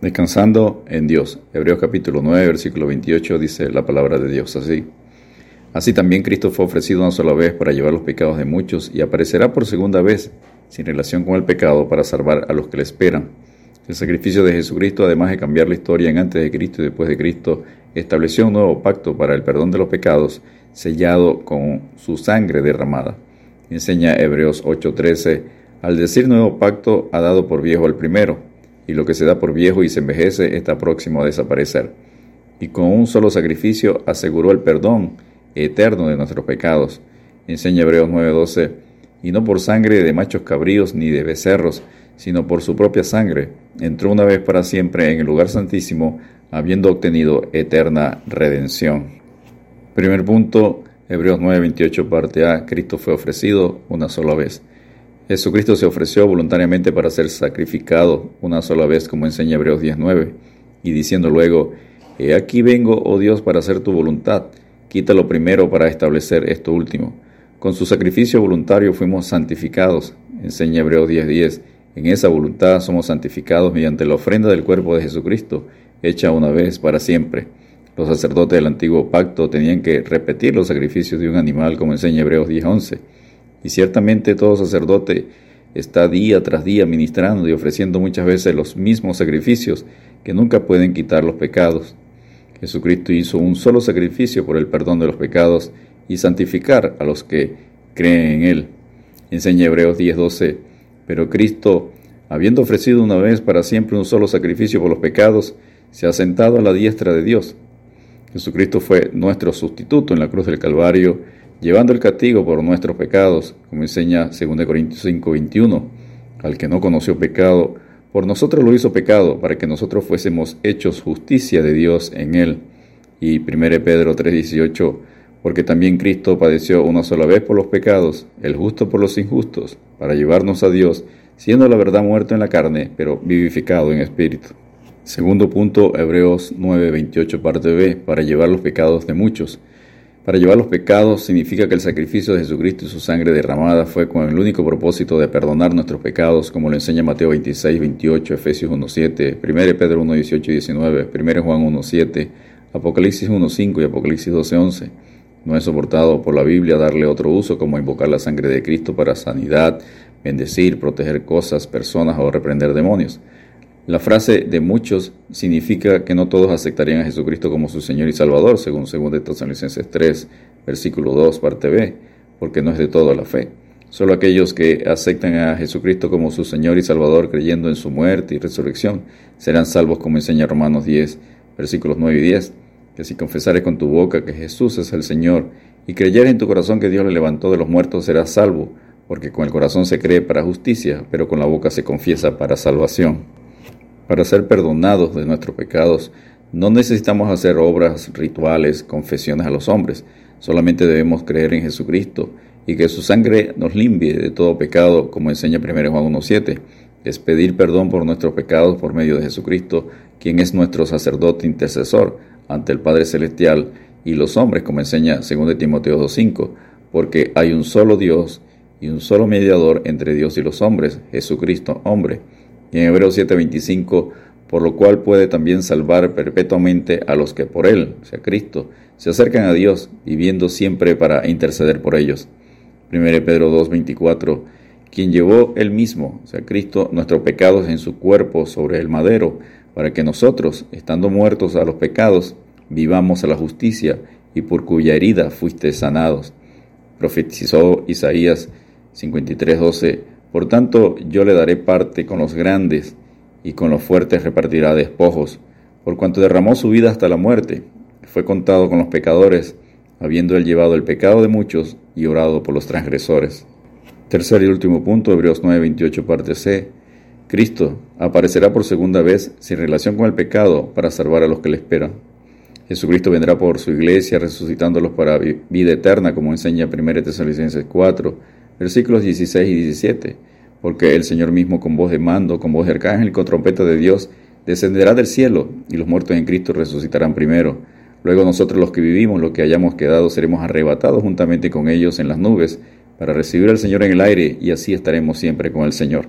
Descansando en Dios. Hebreos capítulo 9, versículo 28 dice la palabra de Dios así. Así también Cristo fue ofrecido una sola vez para llevar los pecados de muchos y aparecerá por segunda vez sin relación con el pecado para salvar a los que le esperan. El sacrificio de Jesucristo, además de cambiar la historia en antes de Cristo y después de Cristo, estableció un nuevo pacto para el perdón de los pecados, sellado con su sangre derramada. Enseña Hebreos 8:13, al decir nuevo pacto ha dado por viejo al primero y lo que se da por viejo y se envejece está próximo a desaparecer. Y con un solo sacrificio aseguró el perdón eterno de nuestros pecados. Enseña Hebreos 9:12, y no por sangre de machos cabríos ni de becerros, sino por su propia sangre, entró una vez para siempre en el lugar santísimo, habiendo obtenido eterna redención. Primer punto, Hebreos 9:28 parte A, Cristo fue ofrecido una sola vez. Jesucristo se ofreció voluntariamente para ser sacrificado una sola vez, como enseña Hebreos 19, y diciendo luego, He aquí vengo, oh Dios, para hacer tu voluntad, quítalo primero para establecer esto último. Con su sacrificio voluntario fuimos santificados, enseña Hebreos 10:10. En esa voluntad somos santificados mediante la ofrenda del cuerpo de Jesucristo, hecha una vez para siempre. Los sacerdotes del antiguo pacto tenían que repetir los sacrificios de un animal, como enseña Hebreos 10:11. Y ciertamente todo sacerdote está día tras día ministrando y ofreciendo muchas veces los mismos sacrificios que nunca pueden quitar los pecados. Jesucristo hizo un solo sacrificio por el perdón de los pecados y santificar a los que creen en Él. Enseña Hebreos 10:12, pero Cristo, habiendo ofrecido una vez para siempre un solo sacrificio por los pecados, se ha sentado a la diestra de Dios. Jesucristo fue nuestro sustituto en la cruz del Calvario llevando el castigo por nuestros pecados, como enseña 2 Corintios 5, 21. Al que no conoció pecado, por nosotros lo hizo pecado, para que nosotros fuésemos hechos justicia de Dios en él. Y 1 Pedro 3, 18, porque también Cristo padeció una sola vez por los pecados, el justo por los injustos, para llevarnos a Dios, siendo la verdad muerto en la carne, pero vivificado en espíritu. Segundo punto, Hebreos 9, 28, parte B, para llevar los pecados de muchos. Para llevar los pecados significa que el sacrificio de Jesucristo y su sangre derramada fue con el único propósito de perdonar nuestros pecados, como lo enseña Mateo 26, 28, Efesios 1, 7, 1 Pedro 1, 18 y 19, 1 Juan 1, 7, Apocalipsis 1, 5 y Apocalipsis 12, 11. No es soportado por la Biblia darle otro uso como invocar la sangre de Cristo para sanidad, bendecir, proteger cosas, personas o reprender demonios. La frase de muchos significa que no todos aceptarían a Jesucristo como su Señor y Salvador, según 2 Tesalonicenses 3, versículo 2, parte B, porque no es de toda la fe. Solo aquellos que aceptan a Jesucristo como su Señor y Salvador creyendo en su muerte y resurrección serán salvos como enseña Romanos 10, versículos 9 y 10, que si confesares con tu boca que Jesús es el Señor y creyeres en tu corazón que Dios le levantó de los muertos serás salvo, porque con el corazón se cree para justicia, pero con la boca se confiesa para salvación. Para ser perdonados de nuestros pecados, no necesitamos hacer obras rituales, confesiones a los hombres, solamente debemos creer en Jesucristo y que su sangre nos limpie de todo pecado, como enseña 1 Juan 1.7. Es pedir perdón por nuestros pecados por medio de Jesucristo, quien es nuestro sacerdote intercesor ante el Padre Celestial y los hombres, como enseña 2 Timoteo 2.5, porque hay un solo Dios y un solo mediador entre Dios y los hombres, Jesucristo hombre y en Hebreos 7:25, por lo cual puede también salvar perpetuamente a los que por Él, o sea Cristo, se acercan a Dios, viviendo siempre para interceder por ellos. 1 Pedro 2:24, quien llevó Él mismo, sea Cristo, nuestros pecados en su cuerpo sobre el madero, para que nosotros, estando muertos a los pecados, vivamos a la justicia, y por cuya herida fuiste sanados. Profetizó Isaías 53:12, por tanto, yo le daré parte con los grandes, y con los fuertes repartirá despojos, por cuanto derramó su vida hasta la muerte, fue contado con los pecadores, habiendo él llevado el pecado de muchos y orado por los transgresores. Tercer y último punto, Hebreos 9:28 parte C. Cristo aparecerá por segunda vez sin relación con el pecado para salvar a los que le esperan. Jesucristo vendrá por su iglesia resucitándolos para vida eterna, como enseña 1 Tesalonicenses 4, versículos 16 y 17, porque el Señor mismo con voz de mando, con voz de arcángel con trompeta de Dios, descenderá del cielo, y los muertos en Cristo resucitarán primero. Luego nosotros los que vivimos, los que hayamos quedado, seremos arrebatados juntamente con ellos en las nubes, para recibir al Señor en el aire, y así estaremos siempre con el Señor.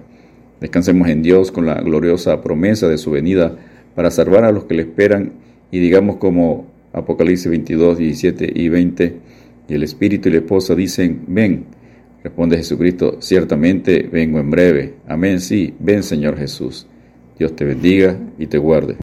Descansemos en Dios con la gloriosa promesa de su venida para salvar a los que le esperan y digamos como Apocalipsis 22, 17 y 20, y el Espíritu y la esposa dicen, ven, responde Jesucristo, ciertamente vengo en breve. Amén, sí, ven Señor Jesús. Dios te bendiga y te guarde.